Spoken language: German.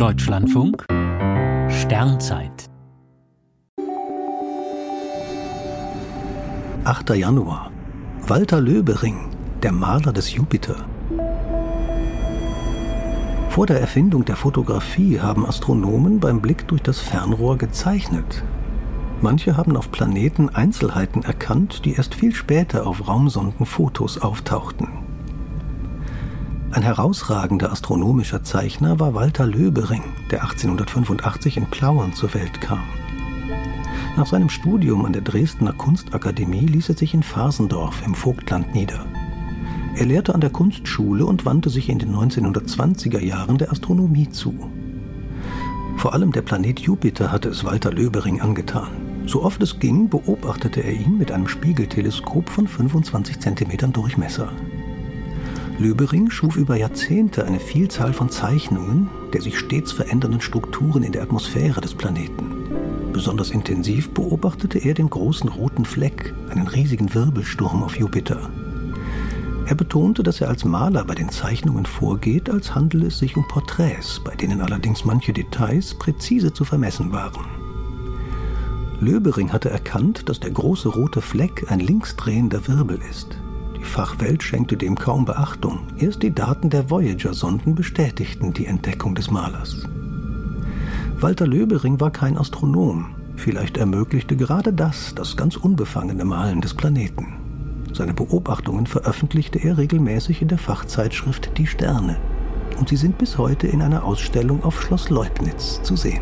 Deutschlandfunk Sternzeit 8. Januar Walter Löbering, der Maler des Jupiter. Vor der Erfindung der Fotografie haben Astronomen beim Blick durch das Fernrohr gezeichnet. Manche haben auf Planeten Einzelheiten erkannt, die erst viel später auf Raumsondenfotos auftauchten. Ein herausragender astronomischer Zeichner war Walter Löbering, der 1885 in Plauen zur Welt kam. Nach seinem Studium an der Dresdner Kunstakademie ließ er sich in Farsendorf im Vogtland nieder. Er lehrte an der Kunstschule und wandte sich in den 1920er Jahren der Astronomie zu. Vor allem der Planet Jupiter hatte es Walter Löbering angetan. So oft es ging, beobachtete er ihn mit einem Spiegelteleskop von 25 cm Durchmesser. Löbering schuf über Jahrzehnte eine Vielzahl von Zeichnungen der sich stets verändernden Strukturen in der Atmosphäre des Planeten. Besonders intensiv beobachtete er den großen roten Fleck, einen riesigen Wirbelsturm auf Jupiter. Er betonte, dass er als Maler bei den Zeichnungen vorgeht, als handele es sich um Porträts, bei denen allerdings manche Details präzise zu vermessen waren. Löbering hatte erkannt, dass der große rote Fleck ein linksdrehender Wirbel ist. Die Fachwelt schenkte dem kaum Beachtung. Erst die Daten der Voyager-Sonden bestätigten die Entdeckung des Malers. Walter Löbering war kein Astronom. Vielleicht ermöglichte gerade das das ganz unbefangene Malen des Planeten. Seine Beobachtungen veröffentlichte er regelmäßig in der Fachzeitschrift Die Sterne. Und sie sind bis heute in einer Ausstellung auf Schloss Leubnitz zu sehen.